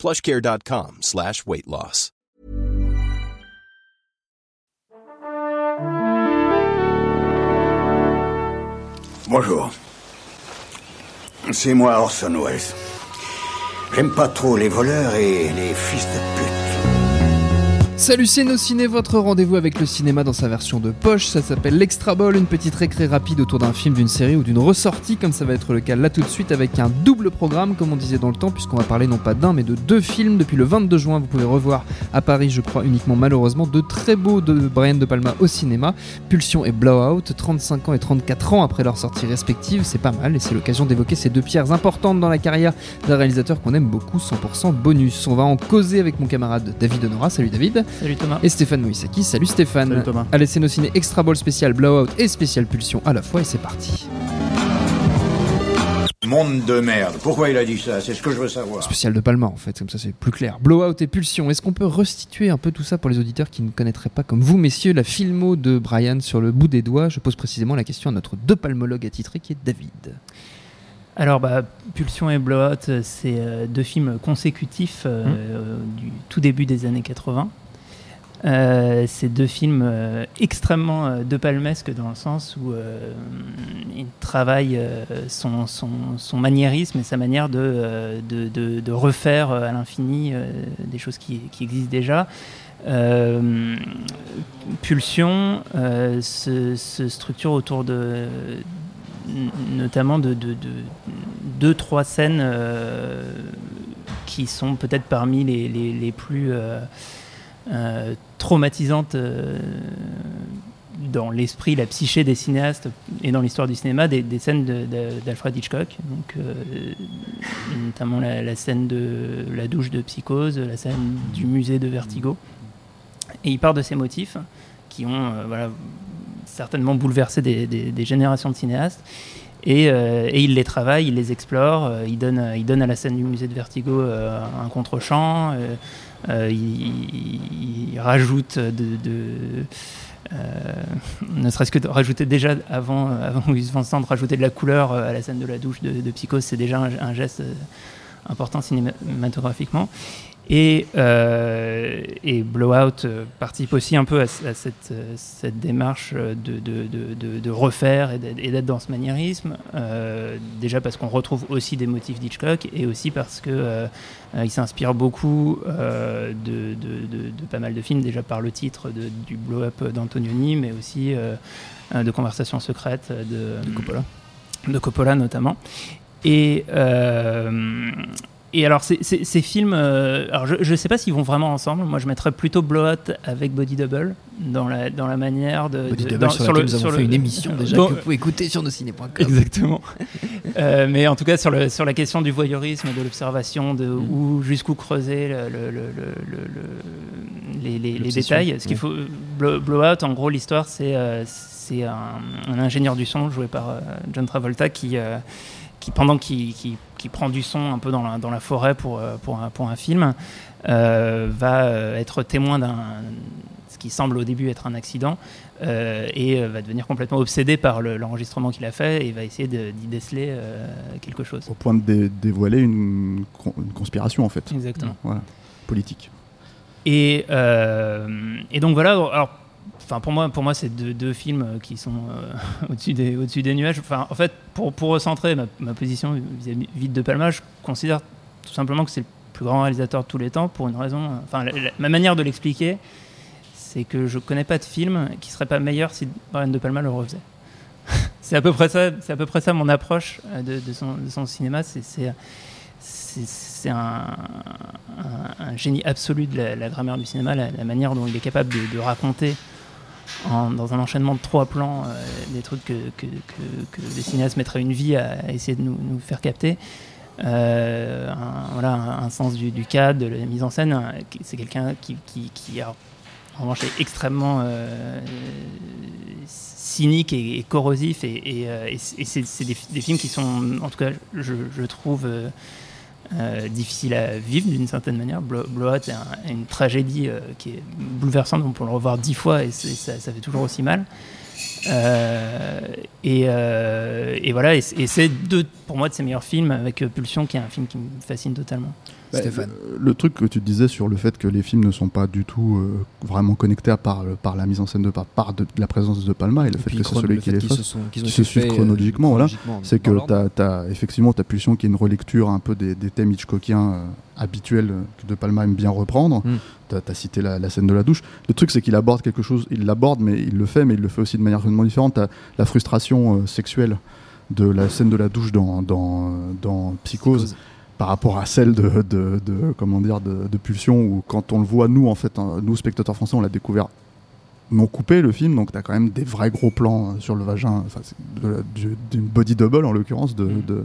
plushcare.com slash weight loss. Bonjour. C'est moi Orson Welles. J'aime pas trop les voleurs et les fils de pute. Salut ciné, votre rendez-vous avec le cinéma dans sa version de poche, ça s'appelle l'Extra Ball, une petite récré rapide autour d'un film, d'une série ou d'une ressortie, comme ça va être le cas là tout de suite avec un double programme, comme on disait dans le temps, puisqu'on va parler non pas d'un mais de deux films. Depuis le 22 juin, vous pouvez revoir à Paris, je crois uniquement malheureusement, de très beaux de Brian De Palma au cinéma, Pulsion et Blowout, 35 ans et 34 ans après leur sortie respective, c'est pas mal et c'est l'occasion d'évoquer ces deux pierres importantes dans la carrière d'un réalisateur qu'on aime beaucoup, 100% bonus. On va en causer avec mon camarade David Honora, salut David. Salut Thomas. Et Stéphane Moïsaki, salut Stéphane. Salut Thomas. Allez, c'est nos ciné Extra Ball spécial Blowout et spécial Pulsion à la fois et c'est parti. Monde de merde. Pourquoi il a dit ça? C'est ce que je veux savoir. Spécial de Palma en fait, comme ça c'est plus clair. Blowout et Pulsion, est-ce qu'on peut restituer un peu tout ça pour les auditeurs qui ne connaîtraient pas comme vous messieurs la filmo de Brian sur le bout des doigts? Je pose précisément la question à notre deux palmologue attitré qui est David. Alors, bah, Pulsion et Blowout, euh, c'est euh, deux films consécutifs euh, euh, du tout début des années 80. Euh, c'est deux films euh, extrêmement euh, de palmesque dans le sens où euh, il travaille euh, son, son, son maniérisme et sa manière de, de, refaire à l'infini des choses qui, existent déjà. Pulsion se, structure autour de notamment de, de, de deux trois scènes qui sont peut-être parmi les, les plus euh, traumatisantes euh, dans l'esprit, la psyché des cinéastes et dans l'histoire du cinéma, des, scènes d'Alfred Hitchcock, donc euh, notamment la, scène de la douche de Psychose, la scène du musée de Vertigo. Et il part de ces motifs qui ont certainement bouleversé des, générations de cinéastes. Et, il les travaille, il les explore, il, donne, il donne à la scène du musée de Vertigo un contre-champ, il, il- rajoute de... euh, ne serait-ce que de rajouter déjà avant, euh, avant Gus Van rajouter de la couleur euh, à la scène de la douche de, de Psychose, c'est déjà un, geste euh, important cinématographiquement. Et, euh, et Blowout euh, participe aussi un peu à, à cette, euh, cette démarche de, de, de, de- de refaire et d'être dans ce maniérisme. Euh, déjà parce qu'on retrouve aussi des motifs d'Hitchcock et aussi parce que euh, s'inspire beaucoup de, pas mal de films, déjà par le titre du Blow-up d'Antonioni, mais aussi de Conversations secrètes de, Coppola. de Coppola notamment. Et, et alors, ces, ces- ces films, euh, alors je ne sais pas s'ils vont vraiment ensemble. Moi, je mettrais plutôt Blowout avec Body Double dans la, dans la manière de. Body de- Double dans- sur, nous avons sur fait une émission déjà dans- que vous pouvez écouter sur nosciné.com. Exactement. Euh, mais en tout cas, sur, le, sur la question du voyeurisme, de l'observation, de Mm. où jusqu'où creuser le, le- le- le- le- les, les- les L'obsession, détails. Ce qu'il faut, Blow- Blowout, en gros, l'histoire, c'est euh, un, un ingénieur du son joué par euh, John Travolta qui, qui pendant qu'il qui, qui prend du son un peu dans la, dans la forêt pour, euh, pour, un, pour un film, euh, va euh, être témoin d'un ce qui semble au début être un accident euh, et va devenir complètement obsédé par le- l'enregistrement qu'il a fait et va essayer d'y déceler euh, quelque chose. Au point de dé- dévoiler une, con- une conspiration, en fait. Exactement. Voilà. Politique. Et, et donc voilà, alors, enfin pour moi, pour moi c'est deux, films qui sont euh, au-dessus des, nuages. Enfin, en fait, pour, pour recentrer ma, position vis-à-vis de Palma, je considère tout simplement que c'est le plus grand réalisateur de tous les temps pour une raison. euh, Enfin, ma manière de l'expliquer, c'est que je connais pas de film qui serait pas meilleur si Brian De Palma le refaisait. c'est à peu près ça, à peu près ça mon approche euh, de, de son, de son cinéma. C'est, c'est, un, génie absolu de la, grammaire du cinéma, la, manière dont il est capable de, raconter dans un enchaînement de trois plans euh, des trucs que, que, que- que une vie à, essayer de nous, faire capter. euh, un, voilà, un, sens du, cadre, de la mise en scène. C'est quelqu'un qui, en revanche, est extrêmement cynique et, corrosif. Et, c'est des, films qui sont, en tout cas, je trouve euh, difficile à vivre d'une certaine manière. Blowout est, une tragédie euh, qui est bouleversante, on peut le revoir dix fois et ça, fait toujours aussi mal. Euh, et, et, voilà, et, c'est deux, pour moi de ses meilleurs films avec Pulsion, qui est un film qui me fascine totalement. Bah, le, truc que tu disais sur le fait que les films ne sont pas du tout euh, vraiment connectés à part, par la mise en scène de par, par de, la présence de Palma et le fait que c'est celui qui les fait, qui se, suivent euh, chronologiquement, voilà, c'est que tu as, effectivement ta pulsion qui est une relecture un peu des, thèmes Hitchcockiens euh, habituels que De Palma aime bien reprendre. Hmm. Tu as, cité la, scène de la douche. Le truc, c'est qu'il aborde quelque chose, il l'aborde, mais il le fait, mais il le fait aussi de manière complètement différente. La frustration sexuelle de la scène de la douche dans, dans, dans Psychose par rapport à celle de, de, comment dire de, Pulsion où quand on le voit nous en fait hein, nous spectateurs français on l'a découvert non coupé le film donc tu as quand même des vrais gros plans sur le vagin enfin d'une body double en l'occurrence de, mm.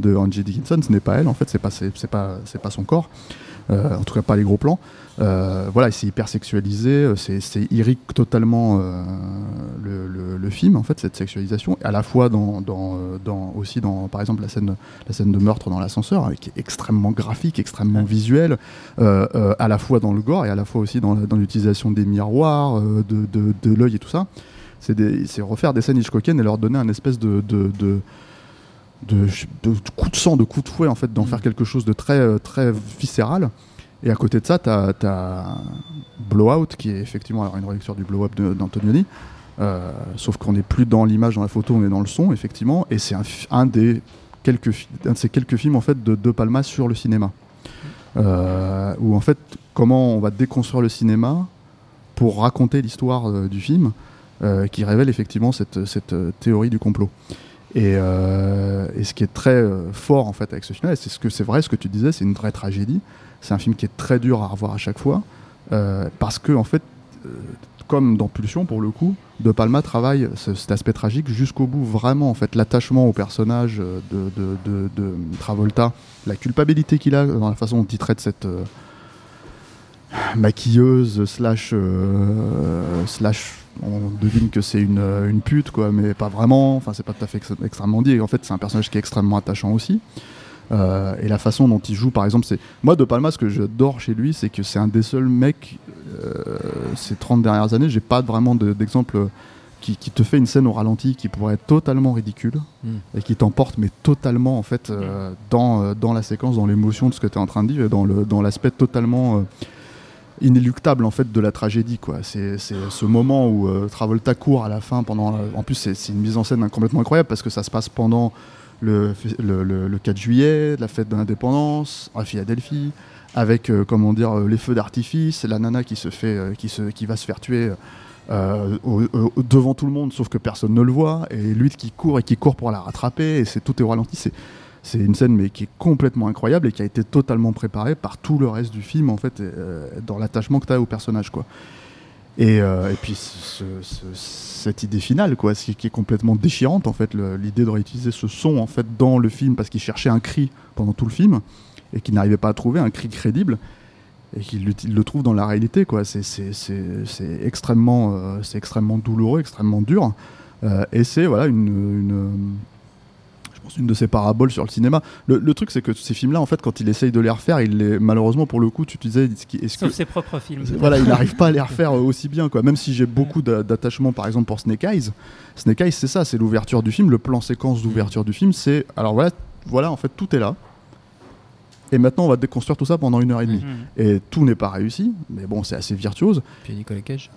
De, de Angie Dickinson ce n'est pas elle en fait c'est pas c'est pas c'est pas son corps euh, en tout cas pas les gros plans. Euh, voilà, c'est hyper sexualisé, euh, c'est irrique totalement le, film en fait cette sexualisation, à la fois dans, dans, aussi dans par exemple la scène la scène de meurtre dans l'ascenseur qui est extrêmement graphique, extrêmement visuel, à la fois dans le gore et à la fois aussi dans, l'utilisation des miroirs, de, de, l'œil et tout ça. C'est refaire des scènes Hitchcockiennes et leur donner un espèce de, de, de de, de, coups de sang, de coups de fouet, en fait, d'en mm. faire quelque chose de très, euh, très viscéral. Et à côté de ça, tu as, Blowout, qui est effectivement alors, une relecture du Blow-Up d'Antonioni. Euh, sauf qu'on n'est plus dans l'image, dans la photo, on est dans le son, effectivement. Et c'est un, des quelques, un de ces quelques films en fait, de De Palma sur le cinéma. Euh, où en fait, comment on va déconstruire le cinéma pour raconter l'histoire du film, qui révèle effectivement cette, cette théorie du complot. Euh, et, ce qui est très euh, fort en fait avec ce film, c'est ce que c'est vrai, ce que tu disais, c'est une vraie tragédie. C'est un film qui est très dur à revoir à chaque fois euh, parce que en fait, comme dans Pulsion pour le coup, De Palma travaille cet aspect tragique jusqu'au bout. Vraiment en fait, l'attachement au personnage de, de, de, Travolta, la culpabilité qu'il a dans la façon dont il traite cette maquilleuse slash slash on devine que c'est une, euh, une, pute, quoi, mais pas vraiment. Enfin, c'est pas tout à fait extrêmement dit. en fait, c'est un personnage qui est extrêmement attachant aussi. Euh, et la façon dont il joue, par exemple, c'est. Moi, De Palma, ce que j'adore chez lui, c'est que c'est un des seuls mecs, euh, ces 30 dernières années, j'ai pas vraiment d'exemple qui, te fait une scène au ralenti qui pourrait être totalement ridicule hmm. et qui t'emporte, mais totalement, en fait, dans, dans la séquence, dans l'émotion de ce que tu es en train de dire, dans l'aspect totalement inéluctable en fait de la tragédie quoi. C'est ce moment où euh, Travolta court à la fin pendant. En plus c'est une mise en scène complètement incroyable parce que ça se passe pendant le, le, 4 juillet, la fête de l'indépendance à Philadelphie, avec euh, comment dire euh, les feux d'artifice, la nana qui se fait qui se qui va se faire tuer. devant tout le monde, sauf que personne ne le voit, et lui qui court et qui court pour la rattraper, et c'est tout est au ralenti. C'est une scène mais qui est complètement incroyable et qui a été totalement préparée par tout le reste du film en fait, euh, dans l'attachement que tu as au personnage quoi. Et, euh, et puis cette idée finale quoi, qui est complètement déchirante en fait, l'idée de réutiliser ce son en fait dans le film parce qu'il cherchait un cri pendant tout le film et qu'il n'arrivait pas à trouver un cri crédible et qu'il le trouve dans la réalité. C'est extrêmement, euh, extrêmement douloureux, extrêmement dur. et c'est voilà une une de ses paraboles sur le cinéma. Le, truc, c'est que ces films-là, en fait, quand il essaye de les refaire, il les, malheureusement, pour le coup, tu disais. Est-ce Sauf que, ses propres films. Voilà, il n'arrive pas à les refaire aussi bien, quoi. Même si j'ai beaucoup d'attachement, par exemple, pour Snake Eyes. Snake Eyes, c'est ça, c'est l'ouverture du film, le plan séquence d'ouverture du film. C'est. Alors voilà, voilà, en fait, tout est là. Et maintenant, on va déconstruire tout ça pendant une heure et demie. Mhm. Et tout n'est pas réussi, mais bon, c'est assez virtuose. Puis Nicolas Cage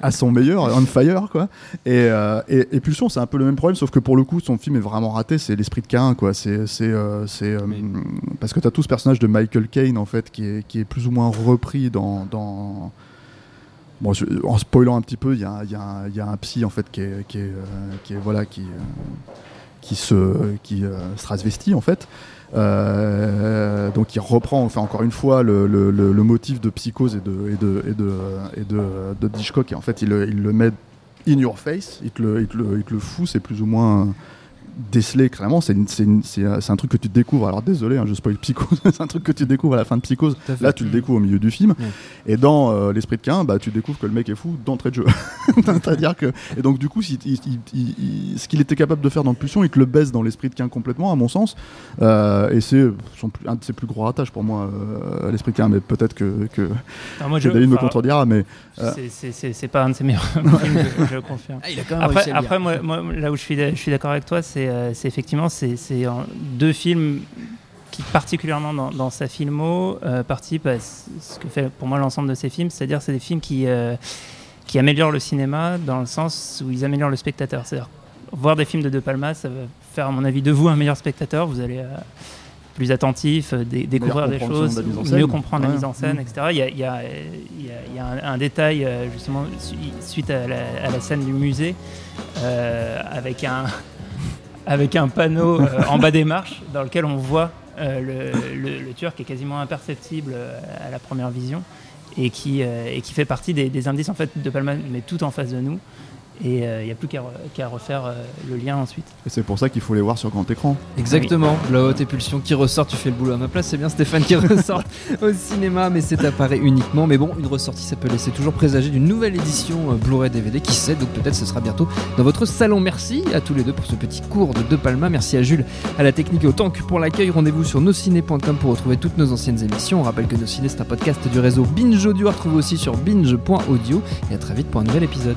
à, son meilleur, on fire quoi. Et, euh, et, Pulsion, c'est un peu le même problème, sauf que pour le coup, son film est vraiment raté. C'est l'esprit de Cain, quoi. C'est, c'est, euh, euh, parce que tu as tout ce personnage de Michael Caine en fait, qui est, qui est plus ou moins repris dans, dans... Bon, en spoilant un petit peu, il y a, y, y a, un psy en fait qui est, qui est, qui est voilà qui qui se qui se transvestit en fait euh, donc il reprend enfin encore une fois le, motif de psychose et de et et en fait il, le met in your face. Il te le, il te le, il te le fout. C'est plus ou moins déceler clairement, c'est un truc que tu découvres. Alors désolé, hein, je spoil Psychose, c'est un truc que tu découvres à la fin de Psychose. Là, tu le découvres au milieu du film. Et dans euh, l'esprit de Cain, bah, tu découvres que le mec est fou d'entrée de jeu. C'est-à-dire que et donc du coup, si, ce qu'il était capable de faire dans Pulsion, il te le baisse dans l'esprit de Cain complètement, à mon sens. Euh, et c'est un de ses plus gros ratages pour moi, euh, l'esprit de Cain. Mais peut-être que, que, David me contredira, mais c'est pas un de ses meilleurs films, je, confirme. Ah, après, après moi, là où je suis, je suis d'accord avec toi, c'est effectivement c'est deux films qui particulièrement dans, sa filmo euh, participe à ce que fait pour moi l'ensemble de ses films, c'est-à-dire c'est des films qui, euh, qui améliorent le cinéma dans le sens où ils améliorent le spectateur. C'est-à-dire voir des films de De Palma, ça va faire à mon avis de vous un meilleur spectateur. Vous allez euh, plus attentif, découvrir des choses, mieux comprendre la mise en scène, etc. Il y a, il y a, il y a un, détail justement suite à la, à la, scène du musée avec un avec un panneau en bas des marches dans lequel on voit euh, le, le, Turc est quasiment imperceptible euh, à la première vision et qui, euh, et qui fait partie des, des, indices en fait de Palma, mais tout en face de nous et il euh, n'y a plus qu'à refaire euh, le lien ensuite. Et c'est pour ça qu'il faut les voir sur grand écran. Exactement, la haute épulsion qui ressort, tu fais le boulot à ma place, c'est bien Stéphane qui ressort au cinéma, mais c'est appareil uniquement. Mais bon, une ressortie, ça peut laisser toujours présager d'une nouvelle édition euh, Blu-ray DVD, qui sait, donc peut-être ce sera bientôt dans votre salon. Merci à tous les deux pour ce petit cours de De Palma, merci à Jules, à la technique et au tank pour l'accueil. Rendez-vous sur nosciné.com pour retrouver toutes nos anciennes émissions. On rappelle que Nos Ciné, c'est un podcast du réseau Binge Audio, retrouvé aussi sur binge.audio. Et à très vite pour un nouvel épisode.